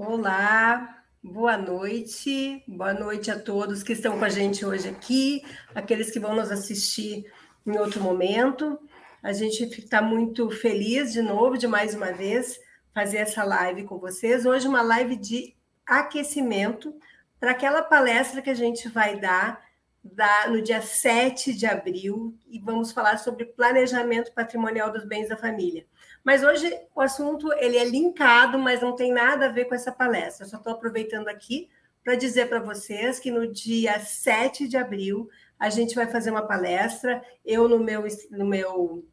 Olá, boa noite, boa noite a todos que estão com a gente hoje aqui, aqueles que vão nos assistir em outro momento. A gente está muito feliz de novo, de mais uma vez, fazer essa live com vocês. Hoje, uma live de aquecimento para aquela palestra que a gente vai dar da, no dia 7 de abril e vamos falar sobre planejamento patrimonial dos bens da família. Mas hoje o assunto ele é linkado, mas não tem nada a ver com essa palestra. Eu só estou aproveitando aqui para dizer para vocês que no dia 7 de abril a gente vai fazer uma palestra, eu no meu, no meu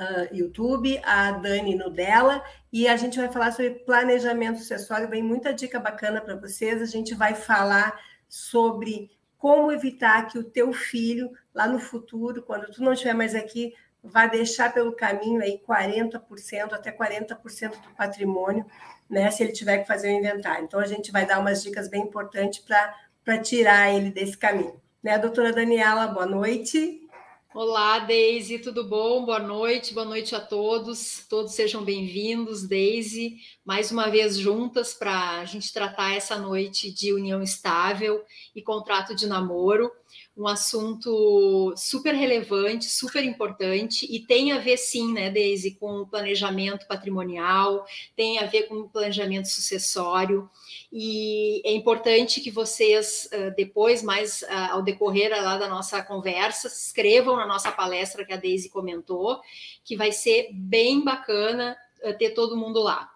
uh, YouTube, a Dani no dela, e a gente vai falar sobre planejamento sucessório. Vem muita dica bacana para vocês. A gente vai falar sobre como evitar que o teu filho, lá no futuro, quando tu não estiver mais aqui, vá deixar pelo caminho aí 40% até 40% do patrimônio, né, se ele tiver que fazer o inventário. Então, a gente vai dar umas dicas bem importantes para tirar ele desse caminho. Né, doutora Daniela, boa noite. Olá, Deise, tudo bom? Boa noite, boa noite a todos. Todos sejam bem-vindos, Deise, mais uma vez juntas para a gente tratar essa noite de união estável e contrato de namoro um assunto super relevante, super importante e tem a ver sim, né, Deise, com o planejamento patrimonial, tem a ver com o planejamento sucessório e é importante que vocês depois, mais ao decorrer lá da nossa conversa, se inscrevam na nossa palestra que a Deise comentou, que vai ser bem bacana ter todo mundo lá.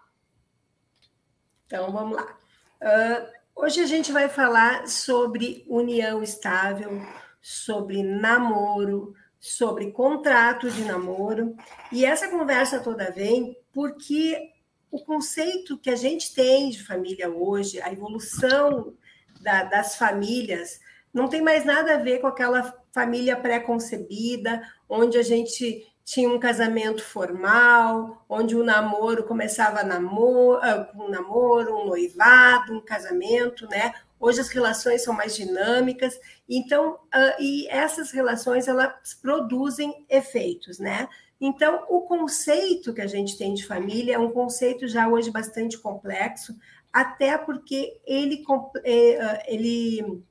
Então vamos lá. Uh, Hoje a gente vai falar sobre união estável, sobre namoro, sobre contrato de namoro. E essa conversa toda vem porque o conceito que a gente tem de família hoje, a evolução da, das famílias, não tem mais nada a ver com aquela família pré-concebida, onde a gente tinha um casamento formal, onde o namoro começava namoro, ah, um namoro, um noivado, um casamento, né? Hoje as relações são mais dinâmicas, então, uh, e essas relações elas produzem efeitos, né? Então, o conceito que a gente tem de família é um conceito já hoje bastante complexo, até porque ele, eh, ah, ele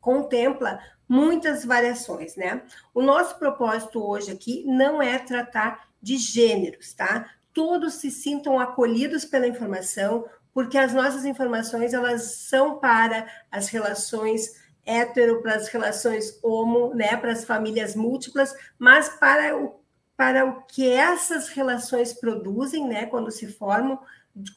contempla muitas variações, né? O nosso propósito hoje aqui não é tratar de gêneros, tá? Todos se sintam acolhidos pela informação, porque as nossas informações elas são para as relações hétero, para as relações homo, né, para as famílias múltiplas, mas para o, para o que essas relações produzem, né, quando se formam,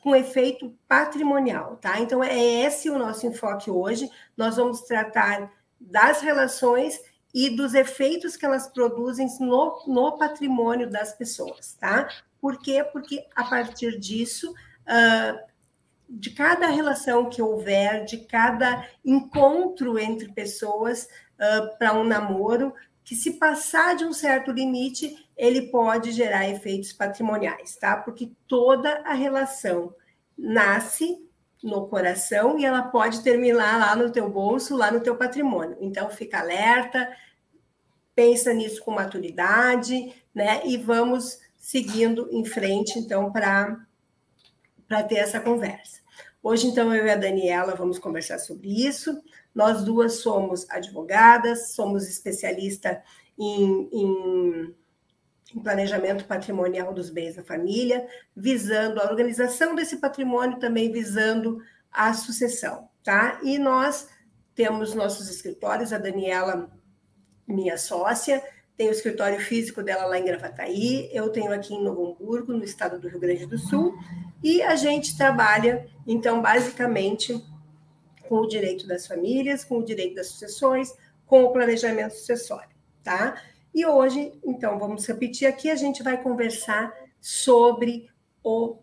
com efeito patrimonial, tá? Então é esse o nosso enfoque hoje. Nós vamos tratar das relações e dos efeitos que elas produzem no, no patrimônio das pessoas, tá? Por quê? Porque a partir disso, uh, de cada relação que houver, de cada encontro entre pessoas uh, para um namoro, que se passar de um certo limite, ele pode gerar efeitos patrimoniais, tá? Porque toda a relação nasce no coração e ela pode terminar lá no teu bolso, lá no teu patrimônio. Então fica alerta, pensa nisso com maturidade, né? E vamos seguindo em frente então para para ter essa conversa. Hoje então eu e a Daniela vamos conversar sobre isso. Nós duas somos advogadas, somos especialista em, em em planejamento patrimonial dos bens da família, visando a organização desse patrimônio, também visando a sucessão, tá? E nós temos nossos escritórios, a Daniela, minha sócia, tem o escritório físico dela lá em Gravataí, eu tenho aqui em Novo Hamburgo, no estado do Rio Grande do Sul, e a gente trabalha, então, basicamente, com o direito das famílias, com o direito das sucessões, com o planejamento sucessório, tá? E hoje, então, vamos repetir aqui, a gente vai conversar sobre o,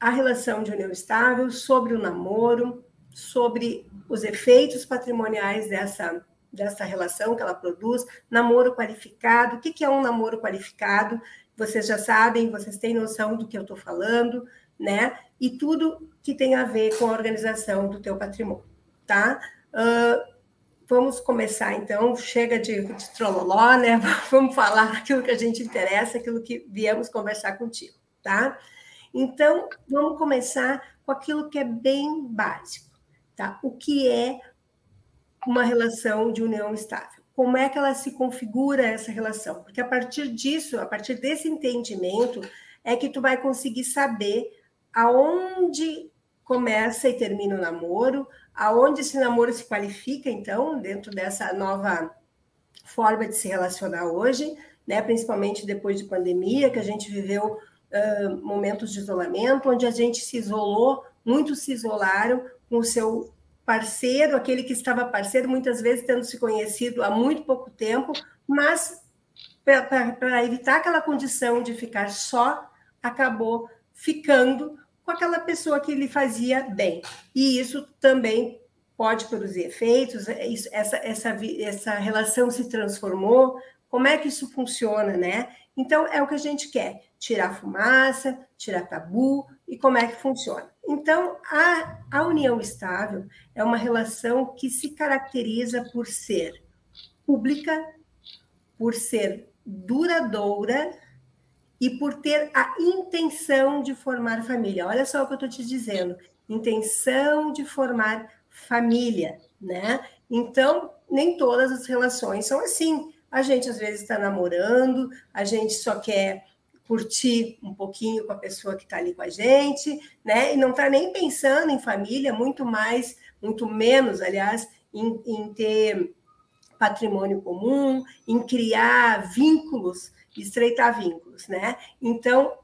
a relação de união estável, sobre o namoro, sobre os efeitos patrimoniais dessa, dessa relação que ela produz, namoro qualificado. O que, que é um namoro qualificado? Vocês já sabem, vocês têm noção do que eu estou falando, né? E tudo que tem a ver com a organização do teu patrimônio, tá? Uh, Vamos começar, então, chega de, de trololó, né? Vamos falar aquilo que a gente interessa, aquilo que viemos conversar contigo, tá? Então, vamos começar com aquilo que é bem básico, tá? O que é uma relação de união estável? Como é que ela se configura essa relação? Porque a partir disso, a partir desse entendimento, é que tu vai conseguir saber aonde começa e termina o namoro, aonde esse namoro se qualifica, então, dentro dessa nova forma de se relacionar hoje, né? principalmente depois de pandemia, que a gente viveu uh, momentos de isolamento, onde a gente se isolou, muitos se isolaram com o seu parceiro, aquele que estava parceiro, muitas vezes tendo se conhecido há muito pouco tempo, mas para evitar aquela condição de ficar só, acabou ficando com aquela pessoa que lhe fazia bem. E isso também pode produzir efeitos, é isso, essa, essa, essa relação se transformou, como é que isso funciona, né? Então, é o que a gente quer, tirar fumaça, tirar tabu, e como é que funciona. Então, a, a união estável é uma relação que se caracteriza por ser pública, por ser duradoura, e por ter a intenção de formar família. Olha só o que eu estou te dizendo: intenção de formar família, né? Então, nem todas as relações são assim. A gente às vezes está namorando, a gente só quer curtir um pouquinho com a pessoa que está ali com a gente, né? E não está nem pensando em família, muito mais, muito menos, aliás, em, em ter patrimônio comum, em criar vínculos estreitar vínculos, né? Então,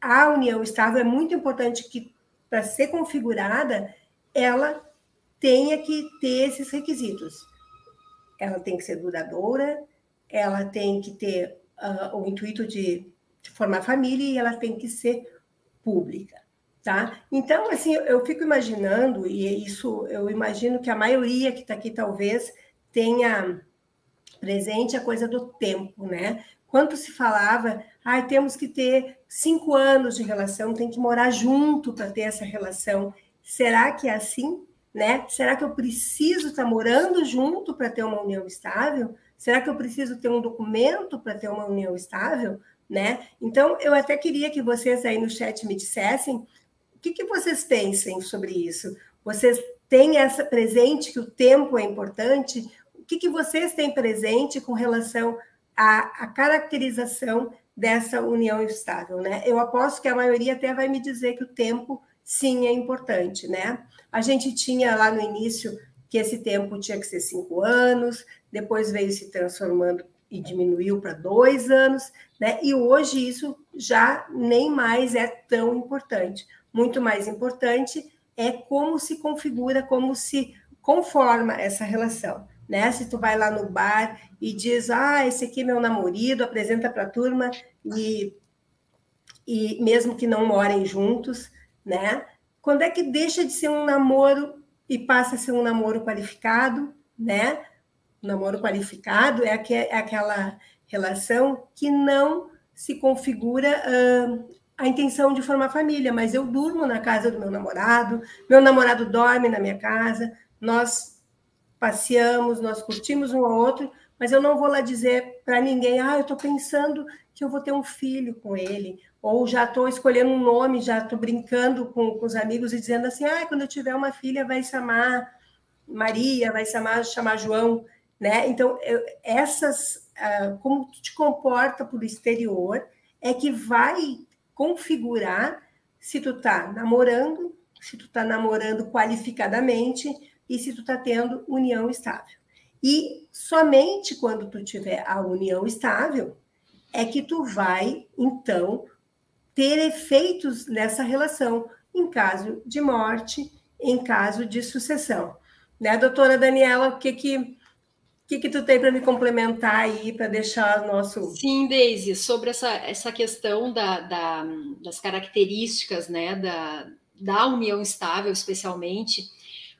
a união estável é muito importante que, para ser configurada, ela tenha que ter esses requisitos. Ela tem que ser duradoura, ela tem que ter uh, o intuito de, de formar família e ela tem que ser pública, tá? Então, assim, eu fico imaginando, e isso eu imagino que a maioria que está aqui talvez tenha presente a coisa do tempo, né? Quanto se falava, ah, temos que ter cinco anos de relação, tem que morar junto para ter essa relação. Será que é assim? Né? Será que eu preciso estar tá morando junto para ter uma união estável? Será que eu preciso ter um documento para ter uma união estável? Né? Então, eu até queria que vocês aí no chat me dissessem o que, que vocês pensem sobre isso. Vocês têm essa presente que o tempo é importante? O que, que vocês têm presente com relação a, a caracterização dessa união estável, né? Eu aposto que a maioria até vai me dizer que o tempo sim é importante, né? A gente tinha lá no início que esse tempo tinha que ser cinco anos, depois veio se transformando e diminuiu para dois anos, né? E hoje isso já nem mais é tão importante. Muito mais importante é como se configura, como se conforma essa relação né? Se tu vai lá no bar e diz, ah, esse aqui é meu namorado, apresenta para a turma e, e mesmo que não morem juntos, né? Quando é que deixa de ser um namoro e passa a ser um namoro qualificado, né? O namoro qualificado é, aqu é aquela relação que não se configura uh, a intenção de formar família, mas eu durmo na casa do meu namorado, meu namorado dorme na minha casa, nós passeamos, nós curtimos um ao outro, mas eu não vou lá dizer para ninguém, ah, eu estou pensando que eu vou ter um filho com ele, ou já estou escolhendo um nome, já estou brincando com, com, os amigos e dizendo assim, ah, quando eu tiver uma filha vai chamar Maria, vai chamar, chamar João, né? Então, eu, essas, uh, como tu te comporta por exterior, é que vai configurar se tu está namorando, se tu está namorando qualificadamente, e se tu está tendo união estável. E somente quando tu tiver a união estável é que tu vai, então, ter efeitos nessa relação, em caso de morte, em caso de sucessão. Né, doutora Daniela, o que que o que, que tu tem para me complementar aí, para deixar o nosso. Sim, Deise, sobre essa, essa questão da, da, das características né, da, da união estável, especialmente,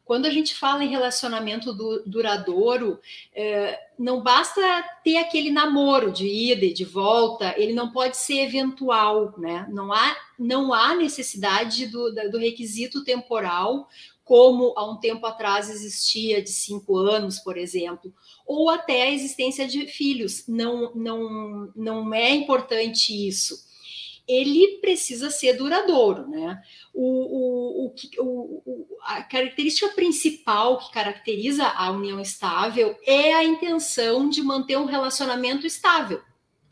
quando a gente fala em relacionamento du duradouro, é, não basta ter aquele namoro de ida e de volta, ele não pode ser eventual, né? Não há, não há necessidade do, do requisito temporal, como há um tempo atrás existia de cinco anos, por exemplo, ou até a existência de filhos. Não, não, não é importante isso. Ele precisa ser duradouro, né? O, o, o, o, a característica principal que caracteriza a união estável é a intenção de manter um relacionamento estável,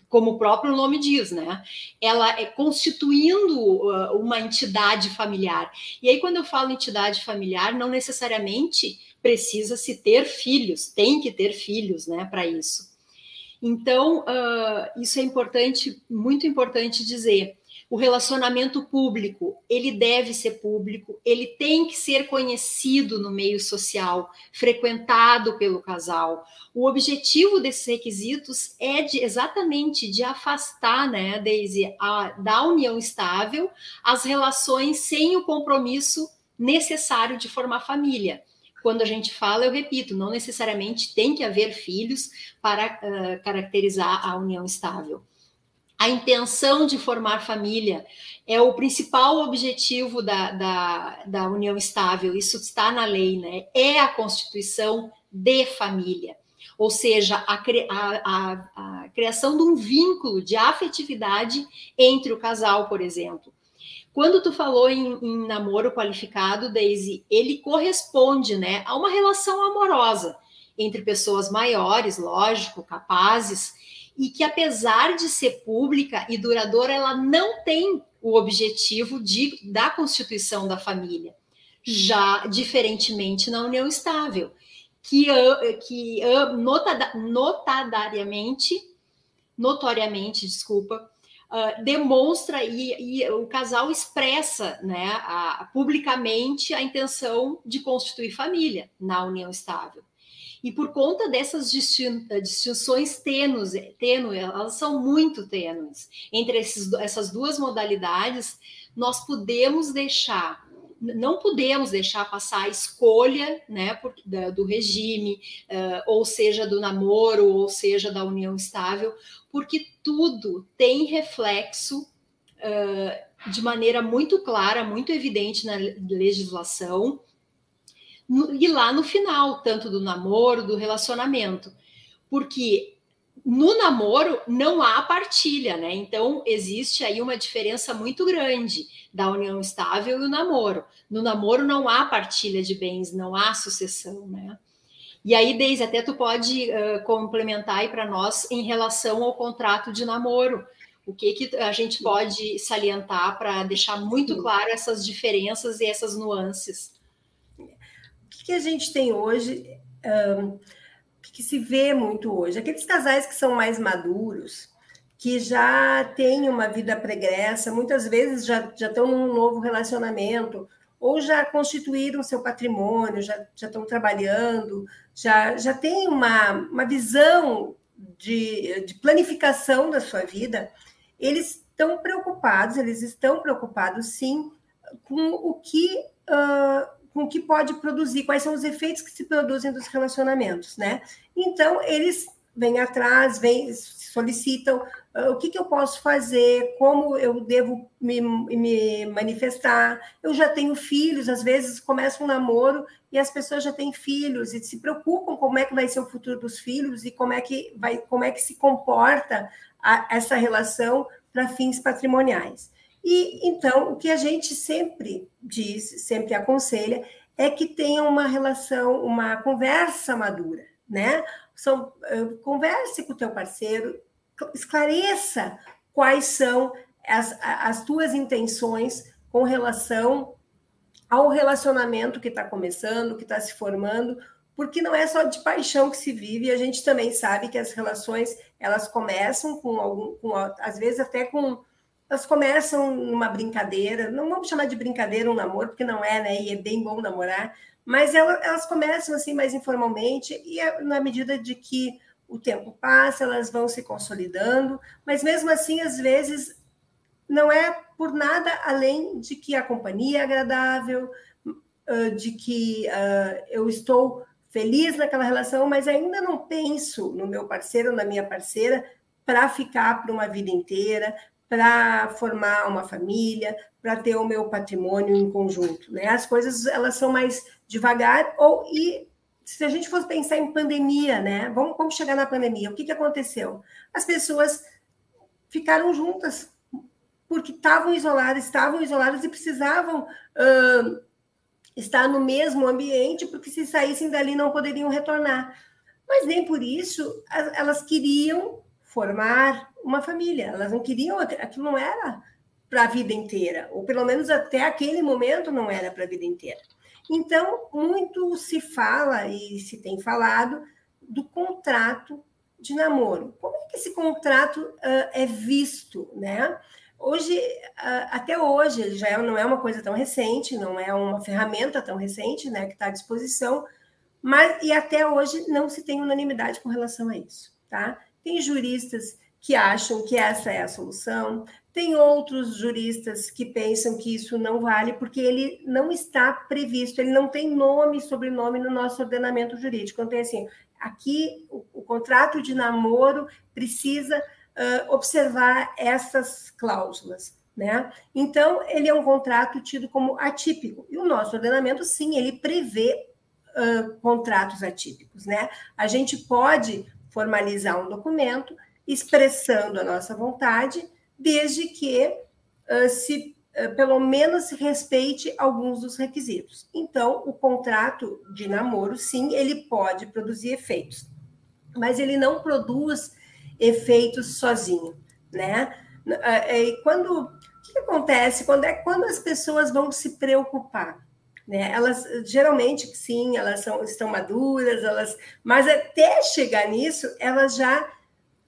como o próprio nome diz, né? Ela é constituindo uh, uma entidade familiar. E aí, quando eu falo entidade familiar, não necessariamente precisa se ter filhos, tem que ter filhos, né, para isso. Então, uh, isso é importante, muito importante dizer. O relacionamento público, ele deve ser público, ele tem que ser conhecido no meio social, frequentado pelo casal. O objetivo desses requisitos é de, exatamente de afastar, né, Daisy, a, da união estável as relações sem o compromisso necessário de formar família quando a gente fala, eu repito, não necessariamente tem que haver filhos para uh, caracterizar a união estável. A intenção de formar família é o principal objetivo da, da, da união estável, isso está na lei, né? É a constituição de família, ou seja, a, a, a, a criação de um vínculo de afetividade entre o casal, por exemplo. Quando tu falou em, em, namoro qualificado, Daisy, ele corresponde, né, a uma relação amorosa entre pessoas maiores, lógico, capazes, e que apesar de ser pública e duradoura, ela não tem o objetivo de, da constituição da família. Já diferentemente na união estável, que, que notadariamente, notoriamente, desculpa, uh, demonstra e, e, o casal expressa né, a, publicamente a intenção de constituir família na união estável. E por conta dessas distinções tênues, tênues elas são muito tênues, entre esses, essas duas modalidades, nós podemos deixar não podemos deixar passar a escolha né, por, da, do regime, uh, ou seja, do namoro, ou seja, da união estável, porque tudo tem reflexo uh, de maneira muito clara, muito evidente na legislação, no, e lá no final, tanto do namoro, do relacionamento. Porque no namoro não há partilha, né? Então existe aí uma diferença muito grande da união estável e o namoro. No namoro não há partilha de bens, não há sucessão, né? E aí, Deise, até tu pode uh, complementar aí para nós em relação ao contrato de namoro. O que, que a gente pode salientar para deixar muito claro essas diferenças e essas nuances? O que, a gente tem hoje, um, que, se vê muito hoje? Aqueles casais que são mais maduros, que já têm uma vida pregressa, muitas vezes já, já estão num novo relacionamento, ou já constituíram seu patrimônio, já, já estão trabalhando, já, já têm uma, uma visão de, de planificação da sua vida, eles estão preocupados, eles estão preocupados sim com o que uh, com o que pode produzir, quais são os efeitos que se produzem dos relacionamentos, né? Então eles vêm atrás, vêm, solicitam uh, o que, que, eu posso fazer, como eu devo me, me, manifestar. Eu já tenho filhos, às vezes começa um namoro e as pessoas já têm filhos e se preocupam como é que vai ser o futuro dos filhos e como é que vai, como é que se comporta a, essa relação para fins patrimoniais. E então o que a gente sempre diz, sempre aconselha, é que tenha uma relação, uma conversa madura, né? São, eh, converse com o teu parceiro, esclareça quais são as, as tuas intenções com relação ao relacionamento que está começando, que está se formando, porque não é só de paixão que se vive, a gente também sabe que as relações elas começam com algum, com, às vezes até com elas começam numa brincadeira, não vamos chamar de brincadeira um namoro, porque não é, né? E é bem bom namorar, mas elas começam assim mais informalmente e é na medida de que o tempo passa, elas vão se consolidando, mas mesmo assim, às vezes, não é por nada além de que a companhia é agradável, de que eu estou feliz naquela relação, mas ainda não penso no meu parceiro, na minha parceira, para ficar por uma vida inteira, para formar uma família, para ter o meu patrimônio em conjunto. Né? As coisas elas são mais devagar, ou e se a gente fosse pensar em pandemia, né? Vamos, vamos chegar na pandemia. O que, que aconteceu? As pessoas ficaram juntas porque estavam isolados, estavam isolados e precisavam uh, estar no mesmo ambiente, porque se saíssem dali não poderiam retornar. Mas nem por isso elas queriam formar uma família, elas não queriam, aquilo não era para a vida inteira, ou pelo menos até aquele momento não era para a vida inteira. Então, muito se fala e se tem falado do contrato de namoro. Como é que esse contrato uh, é visto, né? Hoje, uh, até hoje, já é, não é uma coisa tão recente, não é uma ferramenta tão recente, né, que está à disposição, mas e até hoje não se tem unanimidade com relação a isso, tá? Tem juristas que acham que essa é a solução, tem outros juristas que pensam que isso não vale porque ele não está previsto, ele não tem nome e sobrenome no nosso ordenamento jurídico. Então, tem assim, aqui o, o contrato de namoro precisa uh, observar essas cláusulas. Né? Então, ele é um contrato tido como atípico. E o nosso ordenamento, sim, ele prevê uh, contratos atípicos. Né? A gente pode formalizar um documento expressando a nossa vontade, desde que uh, se uh, pelo menos respeite alguns dos requisitos. Então, o contrato de namoro, sim, ele pode produzir efeitos, mas ele não produz efeitos sozinho, né? Uh, e quando o que acontece quando é quando as pessoas vão se preocupar? Né? Elas geralmente sim, elas são, estão maduras, elas, mas até chegar nisso, elas já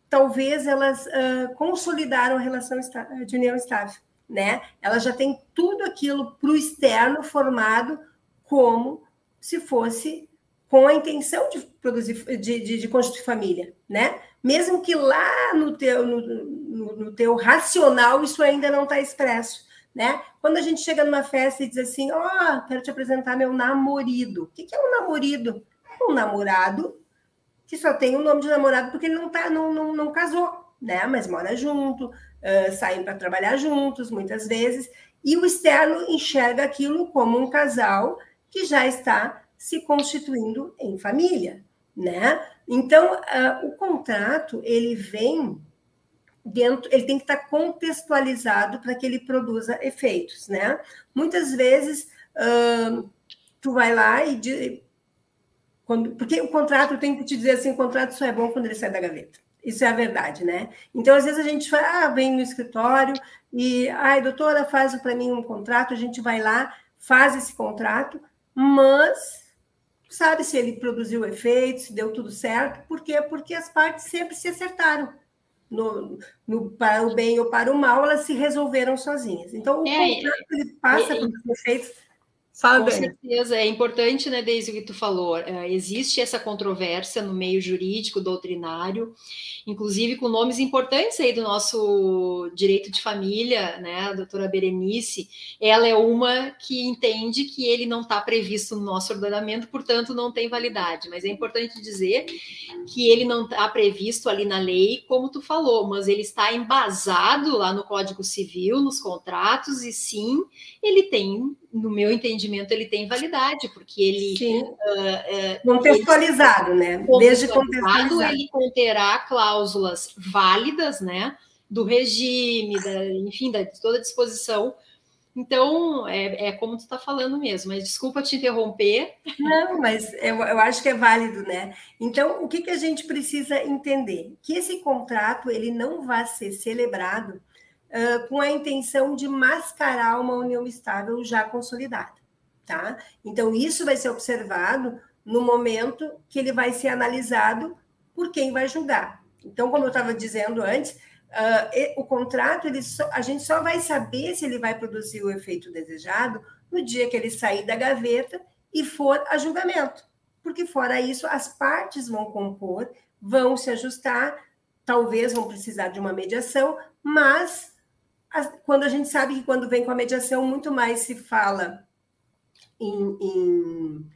talvez elas uh, consolidaram a relação de união estável, né? Elas já têm tudo aquilo para o externo formado como se fosse com a intenção de produzir, de, de, de constituir família, né? Mesmo que lá no teu, no, no, no teu racional isso ainda não está expresso, né? Quando a gente chega numa festa e diz assim, ó, oh, quero te apresentar meu namorado. O que é um namorado? Um namorado que só tem o nome de namorado porque ele não, tá, não, não, não casou, né? Mas mora junto, uh, saem para trabalhar juntos muitas vezes, e o externo enxerga aquilo como um casal que já está se constituindo em família, né? Então, uh, o contrato ele vem dentro, ele tem que estar contextualizado para que ele produza efeitos, né? Muitas vezes uh, tu vai lá e quando, porque o contrato, tenho que te dizer assim, o contrato só é bom quando ele sai da gaveta. Isso é a verdade, né? Então, às vezes a gente fala, ah, vem no escritório e, ai, doutora, faz para mim um contrato, a gente vai lá, faz esse contrato, mas sabe se ele produziu efeito, se deu tudo certo, por quê? Porque as partes sempre se acertaram. No, no, para o bem ou para o mal, elas se resolveram sozinhas. Então, o é, contrato ele passa é, por efeitos Fala, Com certeza, é importante, né, desde o que tu falou, é, existe essa controvérsia no meio jurídico, doutrinário, inclusive com nomes importantes aí do nosso direito de família, né, a doutora Berenice, ela é uma que entende que ele não está previsto no nosso ordenamento, portanto não tem validade, mas é importante dizer que ele não está previsto ali na lei, como tu falou, mas ele está embasado lá no Código Civil, nos contratos, e sim, ele tem no meu entendimento, ele tem validade, porque ele. Uh, uh, contextualizado, ele, né? Desde contextualizado, ele conterá cláusulas válidas, né? Do regime, da, enfim, da, de toda a disposição. Então, é, é como tu está falando mesmo, mas desculpa te interromper. Não, mas eu, eu acho que é válido, né? Então, o que, que a gente precisa entender? Que esse contrato ele não vai ser celebrado com a intenção de mascarar uma união estável já consolidada, tá? Então, isso vai ser observado no momento que ele vai ser analisado por quem vai julgar. Então, como eu estava dizendo antes, uh, o contrato, ele só, a gente só vai saber se ele vai produzir o efeito desejado no dia que ele sair da gaveta e for a julgamento. Porque, fora isso, as partes vão compor, vão se ajustar, talvez vão precisar de uma mediação, mas quando a gente sabe que quando vem com a mediação, muito mais se fala em, em,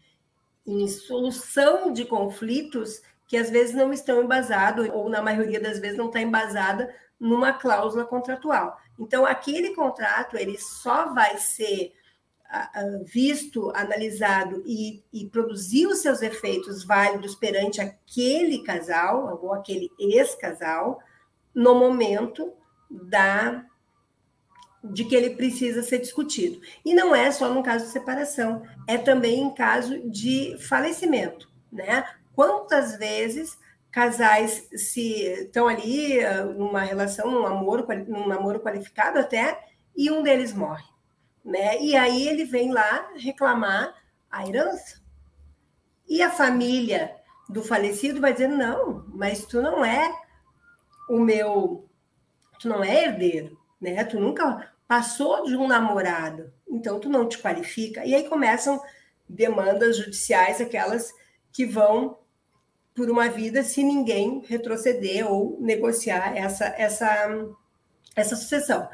em solução de conflitos que às vezes não estão embasados, ou na maioria das vezes não está embasada numa cláusula contratual. Então, aquele contrato ele só vai ser visto, analisado e, e, produzir os seus efeitos válidos perante aquele casal ou aquele ex-casal no momento da de que ele precisa ser discutido. E não é só no caso de separação, é também em caso de falecimento, né? Quantas vezes casais se estão ali eh, numa relação, num namoro, num namoro qualificado até, e um deles morre, né? E aí ele vem lá reclamar a herança. E a família do falecido vai dizer: "Não, mas tu não é o meu, tu não é herdeiro, né? Tu nunca passou de um namorado, então tu não te qualifica". E aí começam demandas judiciais aquelas que vão por uma vida se ninguém retroceder ou negociar essa, essa, essa sucessão,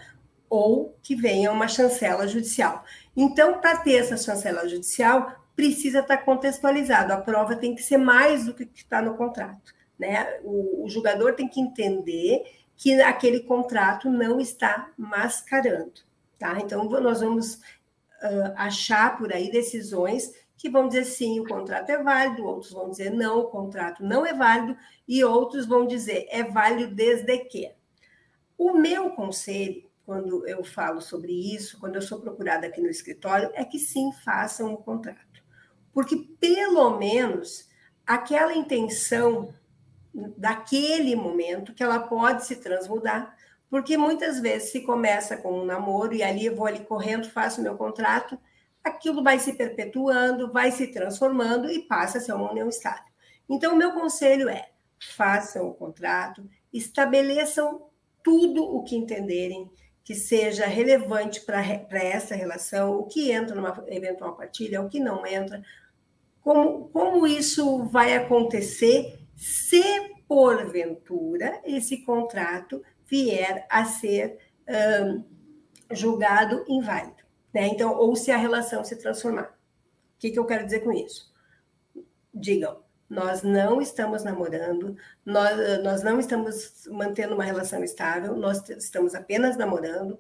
ou que venha uma chancela judicial. Então, para ter essa chancela judicial, precisa estar contextualizado. A prova tem que ser mais do que está no contrato. Né? O, o julgador tem que entender que aquele contrato não está mascarando. Tá? Então, nós vamos uh, achar por aí decisões que vão dizer sim, o contrato é válido, outros vão dizer não, o contrato não é válido, e outros vão dizer é válido desde que. O meu conselho, quando eu falo sobre isso, quando eu sou procurada aqui no escritório, é que sim, façam o contrato. Porque pelo menos aquela intenção daquele momento que ela pode se transmudar, porque muitas vezes se começa com um namoro e ali eu vou ali correndo, faço meu contrato, aquilo vai se perpetuando, vai se transformando e passa a ser uma união estável. Então, o meu conselho é: façam o contrato, estabeleçam tudo o que entenderem que seja relevante para essa relação, o que entra numa eventual partilha, o que não entra, como, como isso vai acontecer se, porventura, esse contrato vier a ser um, julgado inválido. Né? Então, ou se a relação se transformar. O que, que eu quero dizer com isso? Digam, nós não estamos namorando, nós, nós não estamos mantendo uma relação estável, nós estamos apenas namorando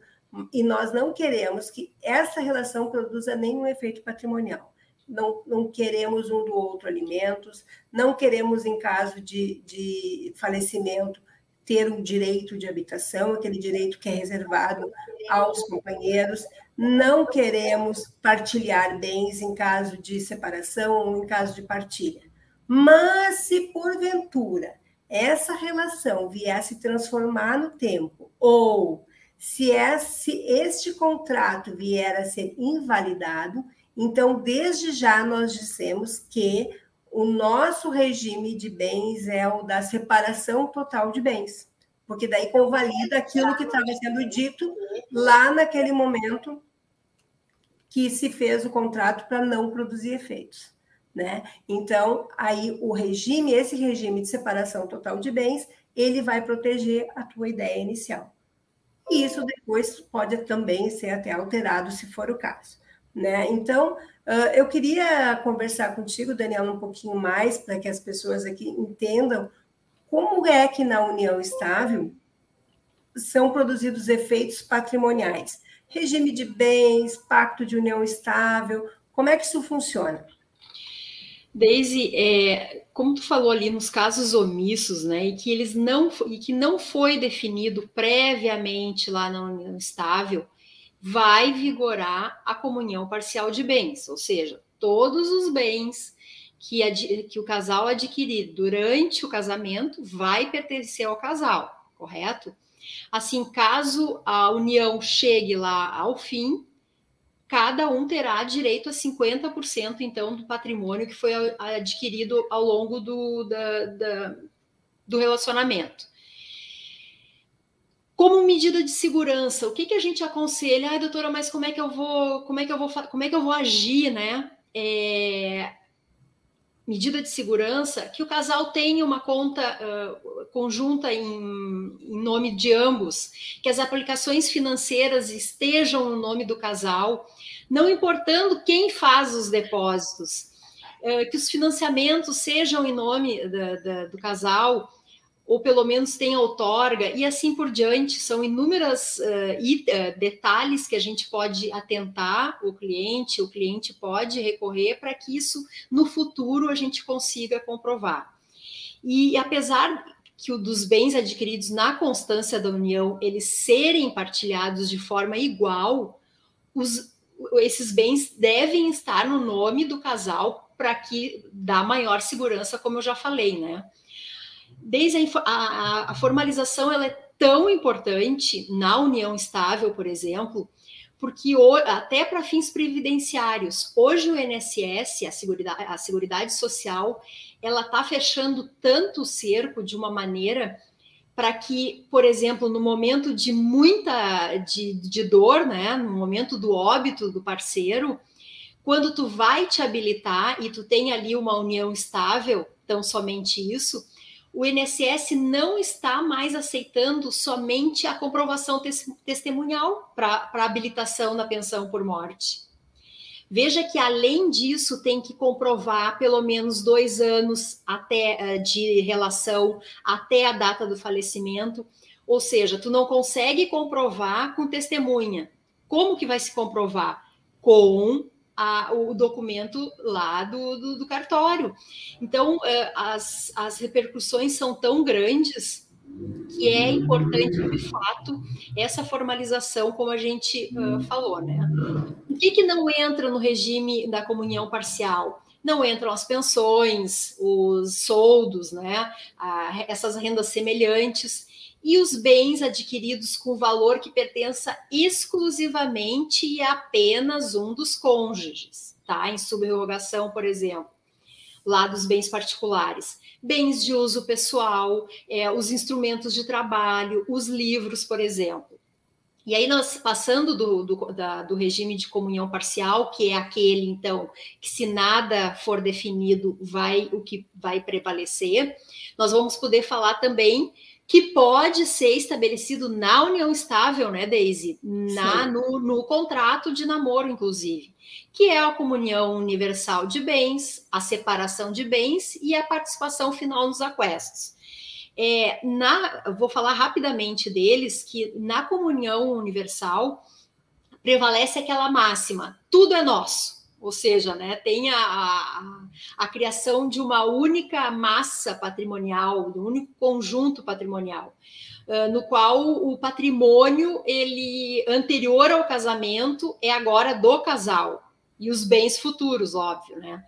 e nós não queremos que essa relação produza nenhum efeito patrimonial. Não, não queremos um do outro alimentos, não queremos, em caso de, de falecimento, ter o direito de habitação, aquele direito que é reservado aos companheiros, não queremos partilhar bens em caso de separação ou em caso de partilha. Mas se porventura essa relação vier a se transformar no tempo, ou se esse, este contrato vier a ser invalidado, então desde já nós dissemos que o nosso regime de bens é o da separação total de bens, porque daí convalida aquilo que estava sendo dito lá naquele momento que se fez o contrato para não produzir efeitos. Né? Então, aí o regime, esse regime de separação total de bens, ele vai proteger a tua ideia inicial. E isso depois pode também ser até alterado, se for o caso. Né? Então, eu queria conversar contigo, Daniela, um pouquinho mais, para que as pessoas aqui entendam como é que na união estável são produzidos efeitos patrimoniais regime de bens, pacto de união estável, como é que isso funciona? Daisy, é, como tu falou ali nos casos omissos, né, e que eles não e que não foi definido previamente lá na união estável, vai vigorar a comunhão parcial de bens, ou seja, todos os bens que, que o casal adquirir durante o casamento vai pertencer ao casal, correto? Assim, caso a união chegue lá ao fim, cada um terá direito a 50% então do patrimônio que foi adquirido ao longo do, da, da, do relacionamento. Como medida de segurança, o que, que a gente aconselha? Ai, doutora, mas como é que eu vou, como é que eu vou, como é que eu vou agir, né? É, medida de segurança que o casal tenha uma conta uh, conjunta em, em, nome de ambos, que as aplicações financeiras estejam no nome do casal, não importando quem faz os depósitos, uh, que os financiamentos sejam em nome da, da, do casal ou pelo menos tem outorga, e assim por diante. São inúmeros uh, uh, detalhes que a gente pode atentar, o cliente, o cliente pode recorrer para que isso no futuro a gente consiga comprovar. E apesar que o dos bens adquiridos na constância da união, eles serem partilhados de forma igual, os, esses bens devem estar no nome do casal para que dá maior segurança, como eu já falei, né? Desde a, a, a formalização ela é tão importante na união estável, por exemplo, porque até para fins previdenciários, hoje o INSS, a Seguridade, a Seguridade Social, ela está fechando tanto o cerco de uma maneira para que, por exemplo, no momento de muita de, de dor, né, no momento do óbito do parceiro, quando tu vai te habilitar e tu tem ali uma união estável, tão somente isso, o INSS não está mais aceitando somente a comprovação testemunhal para habilitação da pensão por morte. Veja que, além disso, tem que comprovar pelo menos dois anos até eh, de relação até a data do falecimento. Ou seja, tu não consegue comprovar com testemunha. Como que vai se comprovar? Com a, o documento lá do, do, do cartório. Então, é, as, as repercussões são tão grandes que é importante, de fato, essa formalização, como a gente uh, falou, né? O que, que não entra no regime da comunhão parcial? Não entram as pensões, os soldos, né? Essas rendas semelhantes e os bens adquiridos com valor que pertença exclusivamente e apenas um dos cônjuges, tá? Em subrogação, por exemplo, lá dos bens particulares. Bens de uso pessoal, é, os instrumentos de trabalho, os livros, por exemplo. E aí, nós passando do, do, da, do regime de comunhão parcial, que é aquele, então, que se nada for definido, vai o que vai prevalecer, nós vamos poder falar também que pode ser estabelecido na união estável, né, Daisy? Na, no, no, contrato de namoro, inclusive, que é a comunhão universal de bens, a separação de bens e a participação final nos aquestos. É, na, vou falar rapidamente deles, que na comunhão universal prevalece aquela máxima: tudo é nosso ou seja, né, tem a, a, a, criação de uma única massa patrimonial, de um único conjunto patrimonial, uh, no qual o patrimônio ele anterior ao casamento é agora do casal e os bens futuros, óbvio, né?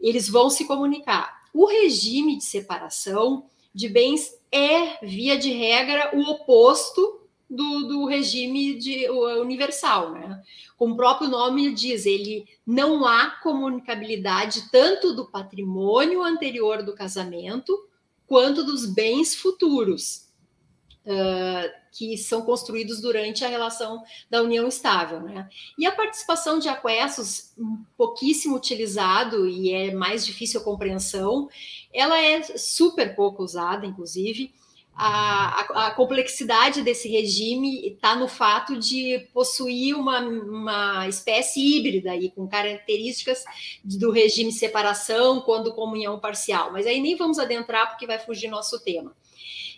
Eles vão se comunicar. O regime de separação de bens é, via de regra, o oposto do, do regime de, universal, né? Como o próprio nome diz, ele não há comunicabilidade tanto do patrimônio anterior do casamento quanto dos bens futuros uh, que são construídos durante a relação da união estável, né? E a participação de aquestos, pouquíssimo utilizado e é mais difícil a compreensão, ela é super pouco usada, inclusive a, a, complexidade desse regime está no fato de possuir uma, uma espécie híbrida aí, com características do regime separação quando comunhão parcial. Mas aí nem vamos adentrar porque vai fugir nosso tema.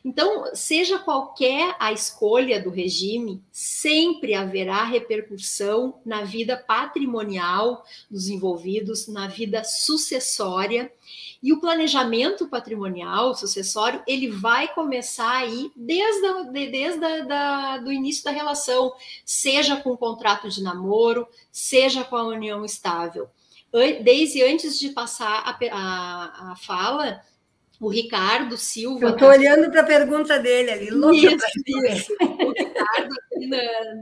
Então, seja qualquer a escolha do regime, sempre haverá repercussão na vida patrimonial dos envolvidos, na vida sucessória e o planejamento patrimonial sucessório, ele vai começar aí desde, a, desde a, da, do início da relação, seja com o contrato de namoro, seja com a união estável. Desde antes de passar a, a, a fala, o Ricardo Silva. Eu estou olhando para a pergunta dele ali, louca isso, isso. O Ricardo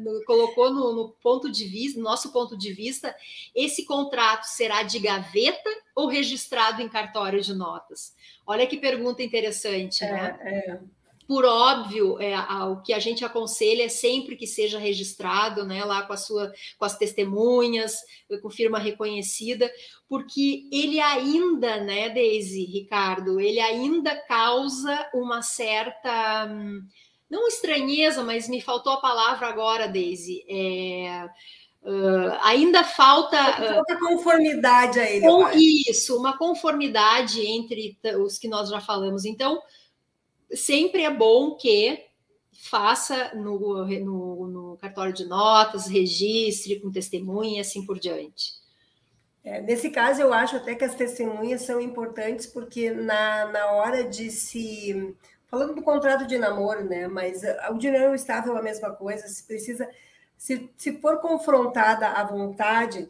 no, colocou no, no, ponto de vista, nosso ponto de vista, esse contrato será de gaveta ou registrado em cartório de notas? Olha que pergunta interessante, é, né? É por óbvio, é, a, o que a gente aconselha é sempre que seja registrado, né, lá com a sua, com as testemunhas, com firma reconhecida, porque ele ainda, né, Deise, Ricardo, ele ainda causa uma certa, não estranheza, mas me faltou a palavra agora, Deise, é, Uh, ainda falta. Falta conformidade a ele. Com isso, uma conformidade entre os que nós já falamos. Então, sempre é bom que faça no, no, no cartório de notas, registre com testemunha e assim por diante. É, nesse caso, eu acho até que as testemunhas são importantes, porque na, na hora de se falando do contrato de namoro, né? Mas o união estável é a mesma coisa. Se precisa, se, se for confrontada a vontade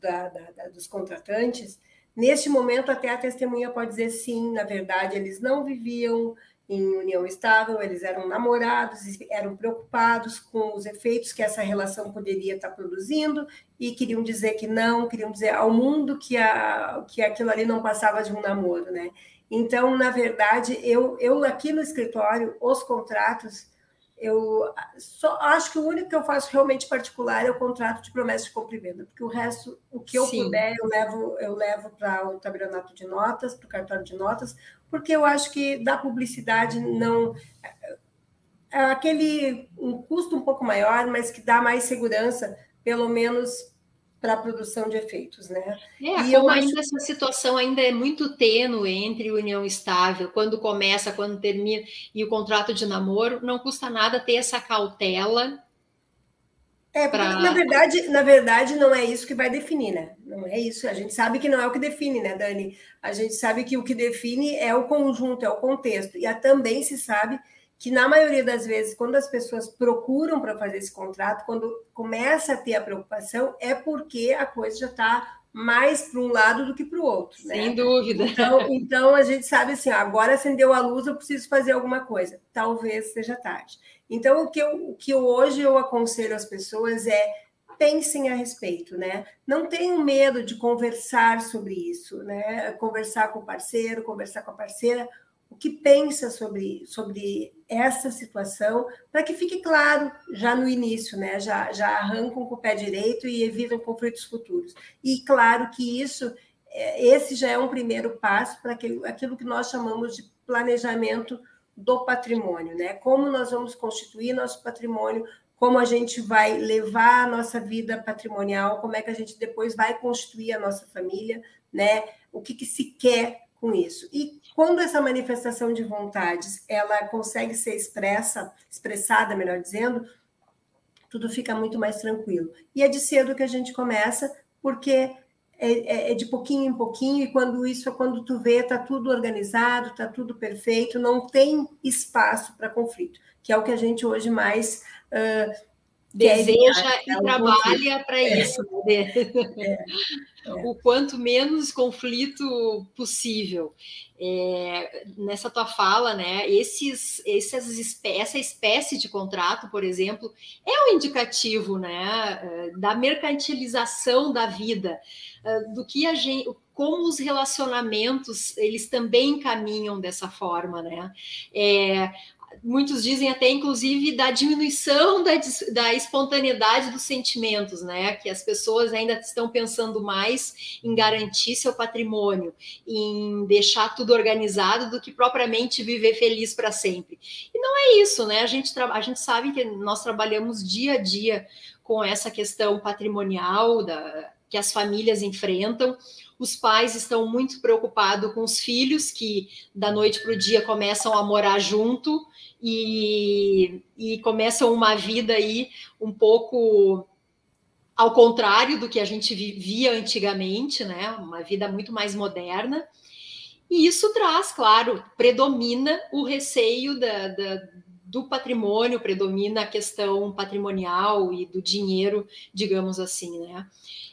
da, da, da, dos contratantes, neste momento até a testemunha pode dizer sim, na verdade eles não viviam em união estável, eles eram namorados, eram preocupados com os efeitos que essa relação poderia estar produzindo e queriam dizer que não, queriam dizer ao mundo que, a, que aquilo ali não passava de um namoro, né? Então, na verdade, eu, eu aqui no escritório, os contratos, eu só acho que o único que eu faço realmente particular é o contrato de promessa de compra e venda, porque o resto, o que eu Sim. puder, eu levo, eu levo para o tabelionato de notas, para o cartório de notas, porque eu acho que da publicidade não é aquele um custo um pouco maior, mas que dá mais segurança, pelo menos para a produção de efeitos, né? É, e como ainda acho... essa situação ainda é muito tênue entre união estável, quando começa, quando termina, e o contrato de namoro, não custa nada ter essa cautela. É, pra... na verdade, na verdade, não é isso que vai definir, né? Não é isso. A gente sabe que não é o que define, né, Dani? A gente sabe que o que define é o conjunto, é o contexto. E também se sabe que na maioria das vezes, quando as pessoas procuram para fazer esse contrato, quando começa a ter a preocupação, é porque a coisa já está mais para um lado do que para o outro. Né? Sem dúvida. Então, então a gente sabe assim, agora acendeu a luz, eu preciso fazer alguma coisa. Talvez seja tarde. Então, o que, eu, o que hoje eu aconselho às pessoas é pensem a respeito, né? Não tenham medo de conversar sobre isso, né? Conversar com o parceiro, conversar com a parceira, o que pensa sobre, sobre essa situação, para que fique claro já no início, né? já, já arrancam com o pé direito e evitam conflitos futuros. E claro que isso, é, esse já é um primeiro passo para aquilo que nós chamamos de planejamento do patrimônio, né? Como nós vamos constituir nosso patrimônio, como a gente vai levar a nossa vida patrimonial, como é que a gente depois vai constituir a nossa família, né? O que, que se quer com isso. E quando essa manifestação de vontades ela consegue ser expressa, expressada, melhor dizendo, tudo fica muito mais tranquilo. E é de cedo que a gente começa, porque é, é, é de pouquinho em pouquinho, e quando isso, quando tu vê, está tudo organizado, está tudo perfeito, não tem espaço para conflito, que é o que a gente hoje mais uh, deseja e trabalha para é. isso, né? é. o quanto menos conflito possível. É, nessa tua fala, né? Esses, esses, essa espécie de contrato, por exemplo, é um indicativo, né? É, da mercantilização da vida, é, do que a gente, como os relacionamentos eles também caminham dessa forma, né? É, muitos dizem até, inclusive, da diminuição da, da espontaneidade dos sentimentos, né? Que as pessoas ainda estão pensando mais em garantir seu patrimônio, em deixar tudo organizado, do que propriamente viver feliz para sempre. E não é isso, né? A gente, a gente sabe que nós trabalhamos dia a dia com essa questão patrimonial da, que as famílias enfrentam. Os pais estão muito preocupados com os filhos que da noite para o dia começam a morar junto e, e começam uma vida aí um pouco ao contrário do que a gente vivia antigamente, né? Uma vida muito mais moderna. E isso traz, claro, predomina o receio da, da, do patrimônio, predomina a questão patrimonial e do dinheiro, digamos assim, né?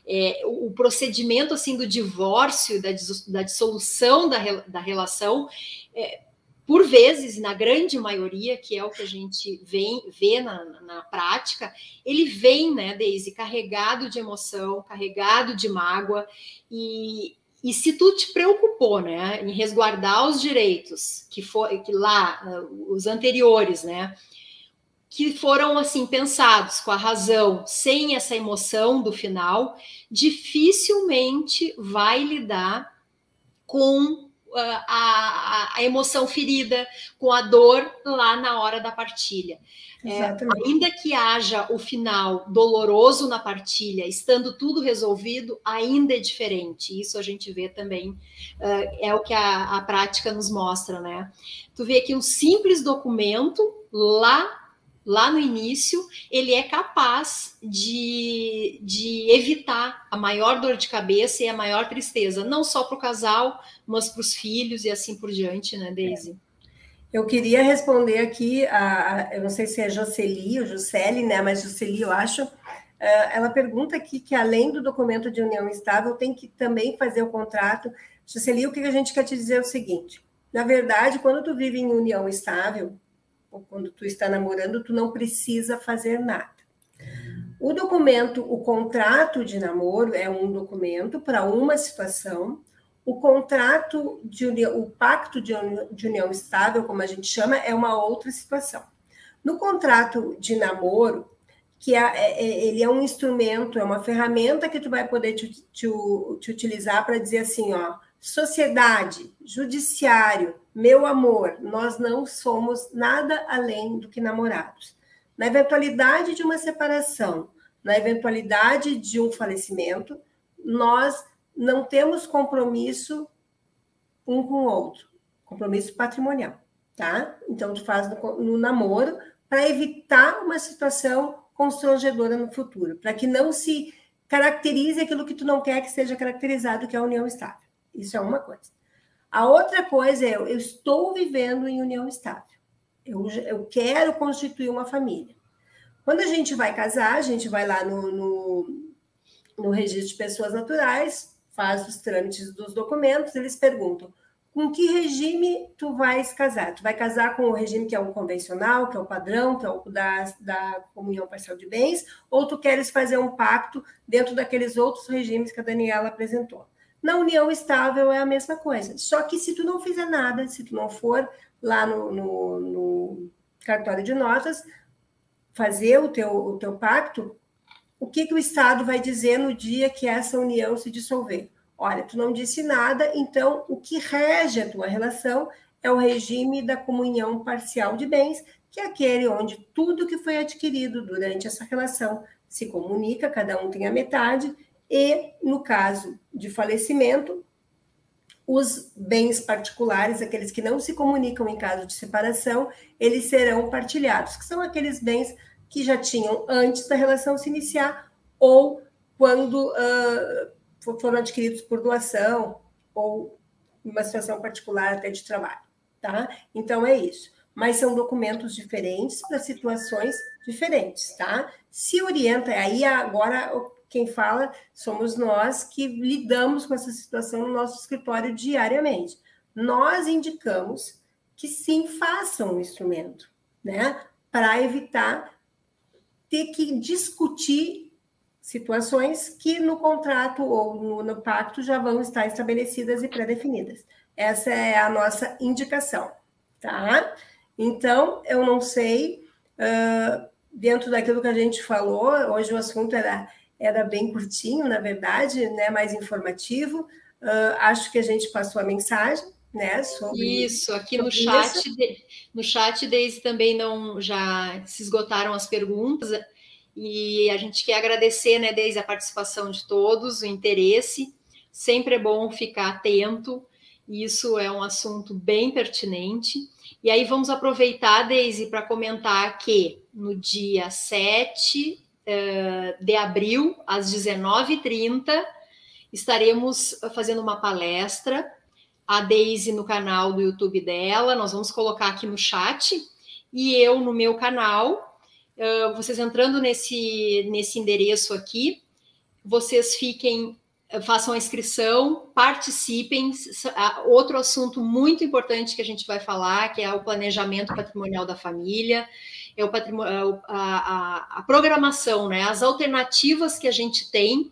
É, o procedimento assim do divórcio, da, da dissolução da, da relação, é, por vezes, na grande maioria, que é o que a gente vem, vê na, na prática, ele vem, né, Daisy, carregado de emoção, carregado de mágoa, e, e se tu te preocupou, né, em resguardar os direitos que for, que lá os anteriores, né, que foram assim pensados com a razão, sem essa emoção do final, dificilmente vai lidar com a, a, emoção ferida, com a dor lá na hora da partilha. É, ainda que haja o final doloroso na partilha, estando tudo resolvido, ainda é diferente. Isso a gente vê também, uh, é o que a, a prática nos mostra, né? Tu vê que um simples documento lá lá no início, ele é capaz de, de evitar a maior dor de cabeça e a maior tristeza, não só para o casal, mas para os filhos e assim por diante, né, Daisy? Eu queria responder aqui, a, a, eu não sei se é Jocely ou Jocely, né? Mas Jocely, eu acho. Uh, ela pergunta aqui que, além do documento de união estável, tem que também fazer o contrato. Jocely, o que a gente quer te dizer é o seguinte: na verdade, quando tu vive em união estável, ou quando tu está namorando, tu não precisa fazer nada. O documento, o contrato de namoro é um documento para uma situação. O contrato de união, o pacto de união, de união estável, como a gente chama, é uma outra situação. No contrato de namoro, que é, é, é ele é um instrumento, é uma ferramenta que tu vai poder te, te, te utilizar para dizer assim, ó, sociedade, judiciário, meu amor, nós não somos nada além do que namorados. Na eventualidade de uma separação, na eventualidade de um falecimento, nós não temos compromisso um com o outro, compromisso patrimonial, tá? Então, tu faz no, no namoro para evitar uma situação constrangedora no futuro, para que não se caracterize aquilo que tu não quer que seja caracterizado, que é a união estável. Isso é uma coisa. A outra coisa é, eu estou vivendo em união estável. Eu, eu quero constituir uma família. Quando a gente vai casar, a gente vai lá no, no, no registro de pessoas naturais, faz os trâmites dos documentos, eles perguntam com que regime tu vais casar? Tu vai casar com o regime que é o convencional, que é o padrão, que é o da, da comunhão parcial de bens, ou tu queres fazer um pacto dentro daqueles outros regimes que a Daniela apresentou? Na união estável é a mesma coisa. Só que se tu não fizer nada, se tu não for lá no, no, no cartório de notas, fazer o teu, o teu pacto, o que, que o Estado vai dizer no dia que essa união se dissolver? Olha, tu não disse nada, então o que rege a tua relação é o regime da comunhão parcial de bens, que é aquele onde tudo que foi adquirido durante essa relação se comunica, cada um tem a metade, e no caso de falecimento, os bens particulares, aqueles que não se comunicam em caso de separação, eles serão partilhados, que são aqueles bens que já tinham antes da relação se iniciar ou quando uh, foram adquiridos por doação ou uma situação particular até de trabalho, tá? Então é isso. Mas são documentos diferentes para situações diferentes, tá? Se orienta aí agora quem fala somos nós que lidamos com essa situação no nosso escritório diariamente. Nós indicamos que sim façam o instrumento, né? Para evitar ter que discutir situações que no contrato ou no, no pacto já vão estar estabelecidas e pré-definidas. Essa é a nossa indicação, tá? Então, eu não sei, uh, dentro daquilo que a gente falou, hoje o assunto era era bem curtinho, na verdade, né, mais informativo. Uh, acho que a gente passou a mensagem, né, sobre isso. Aqui sobre no chat, isso. De, no chat desde também não já se esgotaram as perguntas e a gente quer agradecer, né, desde a participação de todos, o interesse. Sempre é bom ficar atento. Isso é um assunto bem pertinente. E aí vamos aproveitar, Deise, para comentar que no dia 7 eh, de abril, às 19h30, estaremos fazendo uma palestra. A Daisy no canal do YouTube dela, nós vamos colocar aqui no chat, e eu no meu canal. Uh, vocês entrando nesse, nesse endereço aqui, vocês fiquem, façam a inscrição, participem. Outro assunto muito importante que a gente vai falar, que é o planejamento patrimonial da família é o patrimônio, é a, a, a programação, né? As alternativas que a gente tem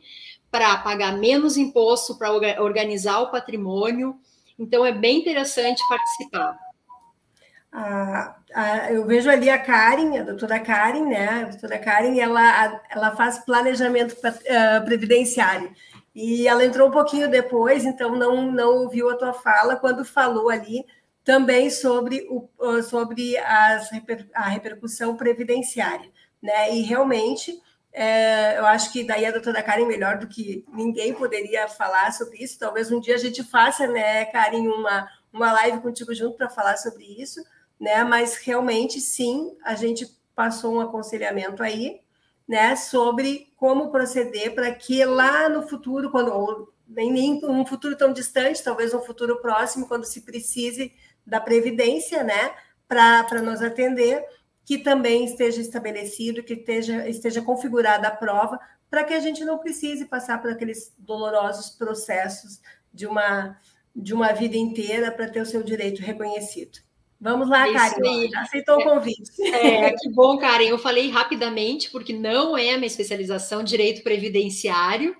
para pagar menos imposto, para organizar o patrimônio. Então, é bem interessante participar. Ah, eu vejo ali a Karen, a doutora Karen, né? A doutora Karen, ela, ela faz planejamento uh, previdenciário. E ela entrou um pouquinho depois, então não, não ouviu a tua fala quando falou ali também sobre, o, sobre as, a repercussão previdenciária. Né? E realmente, é, eu acho que daí a doutora Karen, melhor do que ninguém, poderia falar sobre isso. Talvez um dia a gente faça, né, Karen, uma, uma live contigo junto para falar sobre isso, né? Mas realmente, sim, a gente passou um aconselhamento aí, né, sobre como proceder para que lá no futuro, quando ou nem, nem um futuro tão distante, talvez um futuro próximo, quando se precise da Previdência, né, para nos atender, que também esteja estabelecido, que esteja, esteja configurada a prova, para que a gente não precise passar por aqueles dolorosos processos de uma, de uma vida inteira para ter o seu direito reconhecido. Vamos lá, é Karen. Aceitou o convite. É, que bom, Karen. Eu falei rapidamente, porque não é a minha especialização, direito previdenciário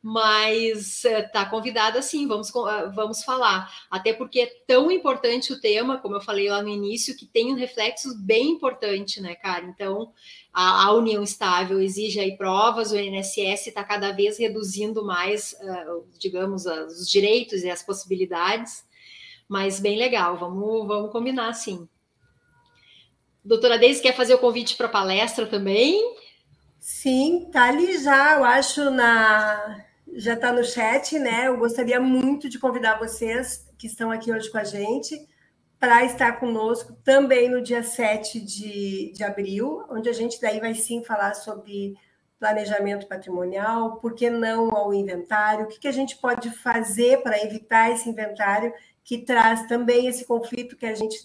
mas está eh, convidada sim, vamos, ah, vamos falar. Até porque é tão importante o tema, como eu falei lá no início, que tem um reflexo bem importante, né, cara? Então, a, a união estável exige aí provas, o INSS está cada vez reduzindo mais, uh, digamos, os direitos e as possibilidades, mas bem legal, vamos, vamos combinar sim. Doutora Deise quer fazer o convite para palestra também? Sim, tá ali já, eu acho, na, já está no chat, né? Eu gostaria muito de convidar vocês que estão aqui hoje com a gente para estar conosco também no dia 7 de, de abril, onde a gente daí vai sim falar sobre planejamento patrimonial, por que não ao inventário, o que, que a gente pode fazer para evitar esse inventário que traz também esse conflito que a gente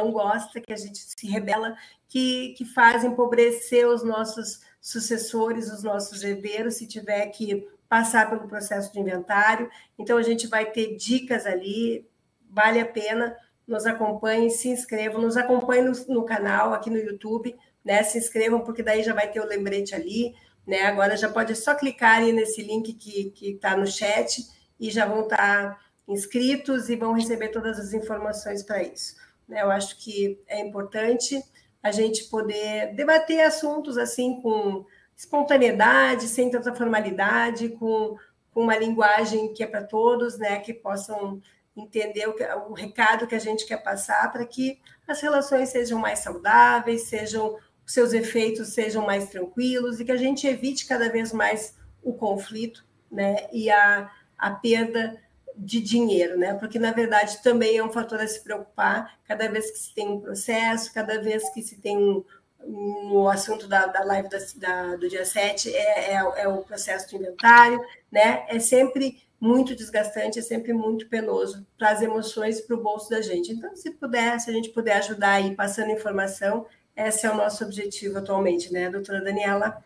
não gosta, que a gente se rebela, que, que faz empobrecer os nossos sucessores, os nossos herdeiros, se tiver que passar pelo processo de inventário. Então, a gente vai ter dicas ali, vale a pena. Nos acompanhem, se inscrevam, nos acompanhem no, no canal, aqui no YouTube, né? Se inscrevam, porque daí já vai ter o lembrete ali, né? Agora já pode só clicar nesse link que está no chat e já vão estar tá inscritos e vão receber todas as informações para isso. Né? Eu acho que é importante a gente poder debater assuntos assim com espontaneidade, sem tanta formalidade, com, com uma linguagem que é para todos, né, que possam entender o, que, o recado que a gente quer passar para que as relações sejam mais saudáveis, sejam os seus efeitos sejam mais tranquilos e que a gente evite cada vez mais o conflito, né, e a, a perda de dinheiro, né? Porque na verdade também é um fator a se preocupar cada vez que se tem um processo, cada vez que se tem um, no assunto da, da live da, da, do dia 7 é, é, é, o processo de inventário, né? É sempre muito desgastante, é sempre muito penoso para as emoções para o bolso da gente. Então, se puder, se a gente puder ajudar aí passando informação, esse é o nosso objetivo atualmente, né, doutora Daniela?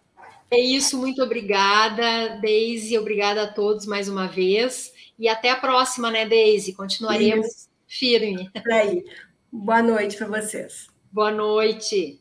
É isso, muito obrigada, Deise, obrigada a todos mais uma vez. E até a próxima, né, Deise? Continuaremos isso. firme. Por aí. Boa noite para vocês. Boa noite.